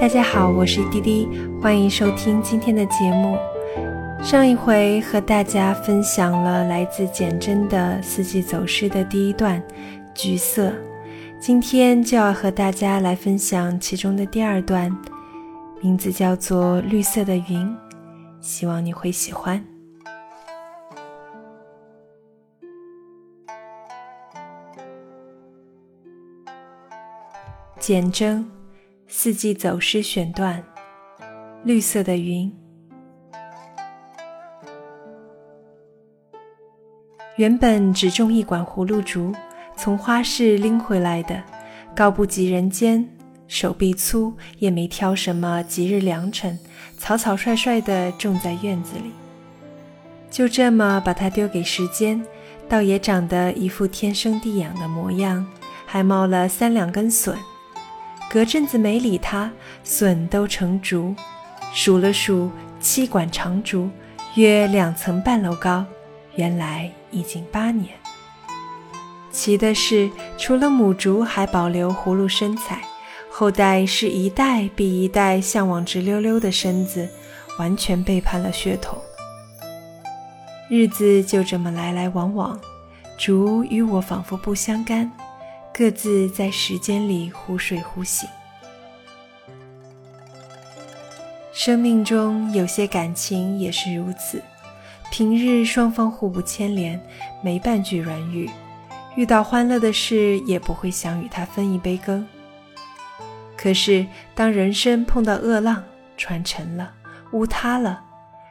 大家好，我是滴滴，欢迎收听今天的节目。上一回和大家分享了来自简真的四季走失的第一段“橘色”，今天就要和大家来分享其中的第二段，名字叫做“绿色的云”，希望你会喜欢。简真。四季走诗选段：绿色的云。原本只种一管葫芦竹，从花市拎回来的，高不及人肩，手臂粗，也没挑什么吉日良辰，草草率率地种在院子里。就这么把它丢给时间，倒也长得一副天生地养的模样，还冒了三两根笋。隔阵子没理它，笋都成竹，数了数，七管长竹，约两层半楼高。原来已经八年。奇的是，除了母竹还保留葫芦身材，后代是一代比一代向往直溜溜的身子，完全背叛了血统。日子就这么来来往往，竹与我仿佛不相干。各自在时间里忽睡忽醒。生命中有些感情也是如此，平日双方互不牵连，没半句软语；遇到欢乐的事，也不会想与他分一杯羹。可是当人生碰到恶浪，船沉了，屋塌了，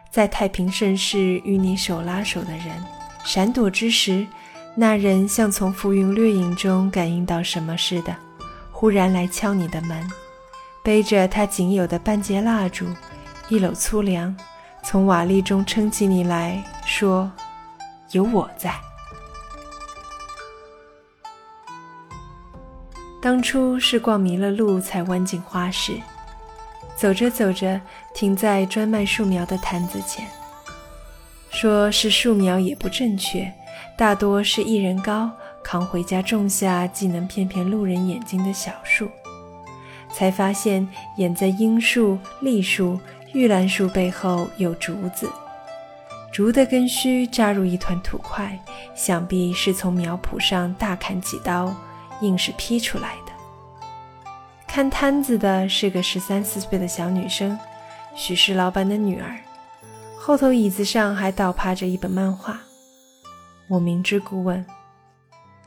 在太平盛世与你手拉手的人，闪躲之时。那人像从浮云掠影中感应到什么似的，忽然来敲你的门，背着他仅有的半截蜡烛，一篓粗粮，从瓦砾中撑起你来说：“有我在。”当初是逛迷了路才弯进花市，走着走着停在专卖树苗的摊子前，说是树苗也不正确。大多是一人高，扛回家种下，既能骗骗路人眼睛的小树。才发现掩在樱树、栗树、玉兰树背后有竹子，竹的根须扎入一团土块，想必是从苗圃上大砍几刀，硬是劈出来的。看摊子的是个十三四岁的小女生，许是老板的女儿，后头椅子上还倒趴着一本漫画。我明知故问：“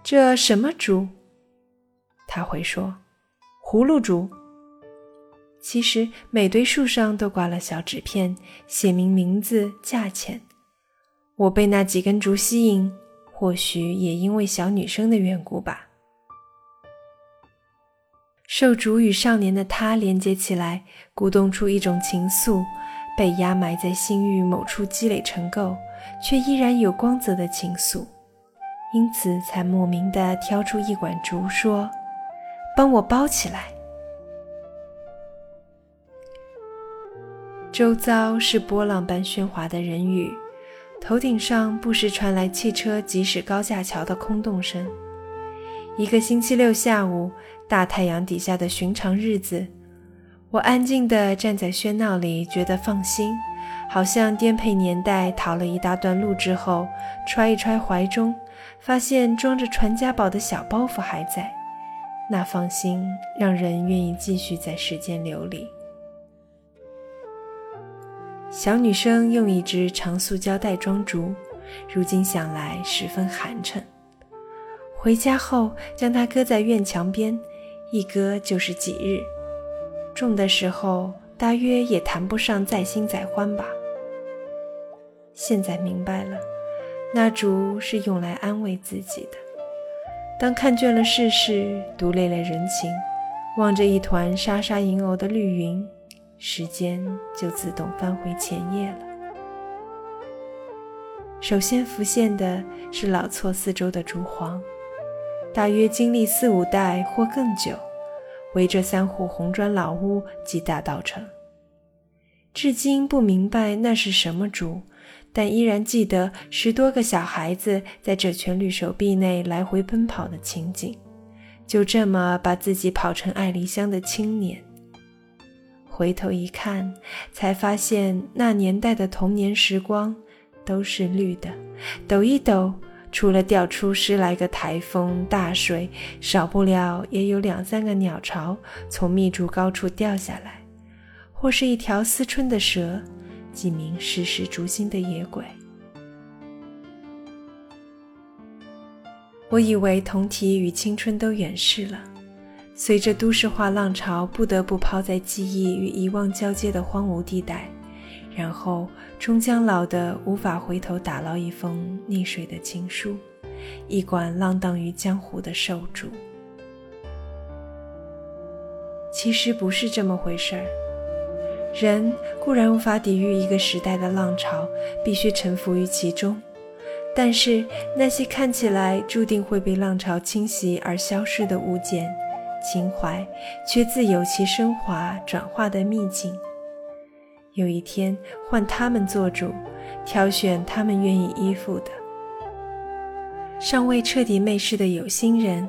这什么竹？”他回说：“葫芦竹。”其实每堆树上都挂了小纸片，写明名字、价钱。我被那几根竹吸引，或许也因为小女生的缘故吧。受竹与少年的他连接起来，鼓动出一种情愫，被压埋在心域某处积累成垢。却依然有光泽的情愫，因此才莫名地挑出一管竹，说：“帮我包起来。”周遭是波浪般喧哗的人语，头顶上不时传来汽车疾驶高架桥的空洞声。一个星期六下午，大太阳底下的寻常日子，我安静地站在喧闹里，觉得放心。好像颠沛年代逃了一大段路之后，揣一揣怀中，发现装着传家宝的小包袱还在，那放心让人愿意继续在世间流离。小女生用一只长塑胶袋装竹，如今想来十分寒碜。回家后将它搁在院墙边，一搁就是几日。种的时候大约也谈不上再新再欢吧。现在明白了，那竹是用来安慰自己的。当看倦了世事，读累了人情，望着一团沙沙银藕的绿云，时间就自动翻回前页了。首先浮现的是老厝四周的竹黄，大约经历四五代或更久，围着三户红砖老屋及大道城。至今不明白那是什么竹。但依然记得十多个小孩子在这圈绿手臂内来回奔跑的情景，就这么把自己跑成爱梨乡的青年。回头一看，才发现那年代的童年时光都是绿的。抖一抖，除了掉出十来个台风大水，少不了也有两三个鸟巢从密竹高处掉下来，或是一条思春的蛇，几名时时逐心的野鬼。我以为同体与青春都远逝了，随着都市化浪潮，不得不抛在记忆与遗忘交接的荒芜地带，然后终将老得无法回头打捞一封溺水的情书，一管浪荡于江湖的瘦竹。其实不是这么回事儿，人固然无法抵御一个时代的浪潮，必须臣服于其中。但是那些看起来注定会被浪潮侵袭而消失的物件、情怀，却自有其升华转化的秘境。有一天换他们做主，挑选他们愿意依附的。尚未彻底媚世的有心人，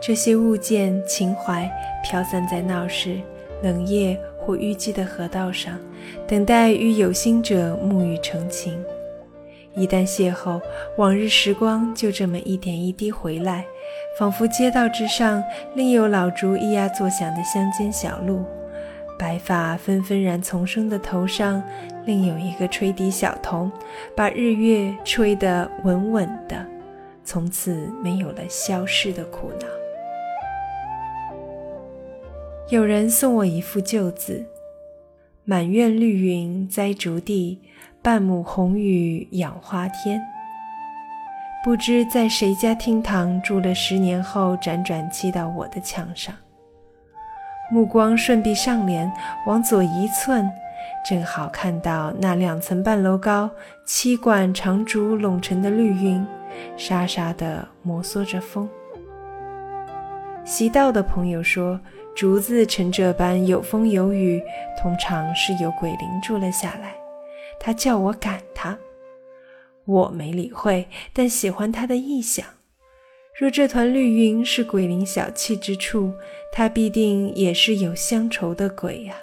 这些物件、情怀飘散在闹市、冷夜或淤积的河道上，等待与有心者沐浴成情。一旦邂逅，往日时光就这么一点一滴回来，仿佛街道之上另有老竹咿呀作响的乡间小路，白发纷纷然丛生的头上，另有一个吹笛小童，把日月吹得稳稳的，从此没有了消逝的苦恼。有人送我一副旧字：“满院绿云栽竹地。”半亩红雨养花天，不知在谁家厅堂住了十年后，辗转寄到我的墙上。目光顺壁上帘，往左一寸，正好看到那两层半楼高、七管长竹拢成的绿云，沙沙地摩挲着风。习道的朋友说，竹子成这般有风有雨，通常是有鬼灵住了下来。他叫我赶他，我没理会，但喜欢他的意象。若这团绿云是鬼灵小憩之处，他必定也是有乡愁的鬼呀。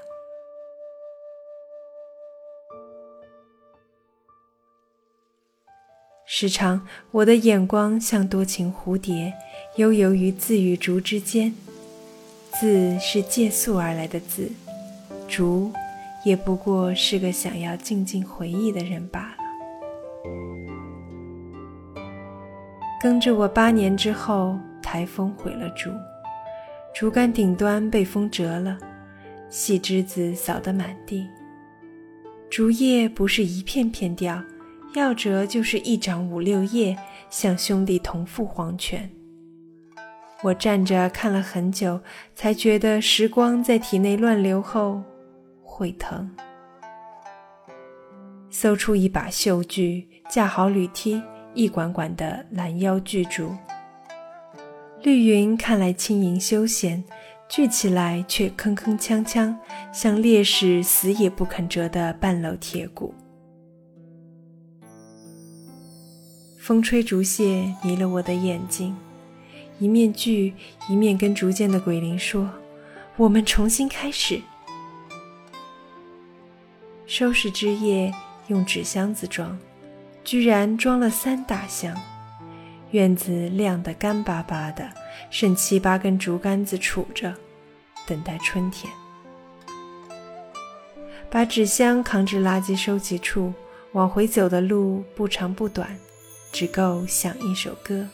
时常，我的眼光像多情蝴蝶，悠游于字与竹之间。字是借宿而来的字，竹。也不过是个想要静静回忆的人罢了。跟着我八年之后，台风毁了竹，竹竿顶端被风折了，细枝子扫得满地。竹叶不是一片片掉，要折就是一掌五六叶，像兄弟同赴黄泉。我站着看了很久，才觉得时光在体内乱流后。会疼。搜出一把绣锯，架好铝梯，一管管的拦腰锯竹。绿云看来轻盈休闲，锯起来却铿铿锵锵，像烈士死也不肯折的半篓铁骨。风吹竹屑迷了我的眼睛，一面锯，一面跟逐渐的鬼灵说：“我们重新开始。”收拾枝叶，用纸箱子装，居然装了三大箱。院子晾得干巴巴的，剩七八根竹竿子杵着，等待春天。把纸箱扛至垃圾收集处，往回走的路不长不短，只够响一首歌。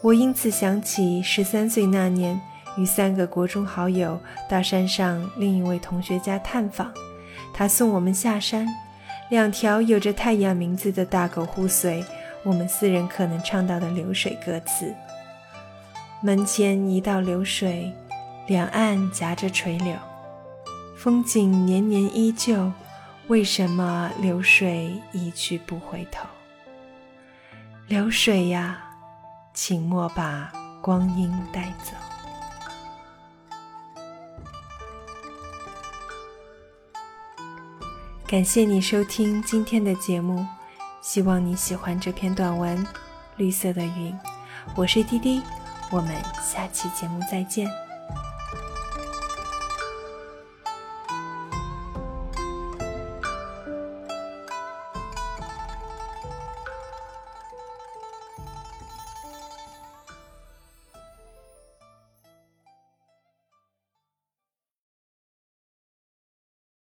我因此想起十三岁那年，与三个国中好友到山上另一位同学家探访。他送我们下山，两条有着太阳名字的大狗互随。我们四人可能唱到的流水歌词：门前一道流水，两岸夹着垂柳，风景年年依旧。为什么流水一去不回头？流水呀，请莫把光阴带走。感谢你收听今天的节目，希望你喜欢这篇短文《绿色的云》。我是滴滴，我们下期节目再见。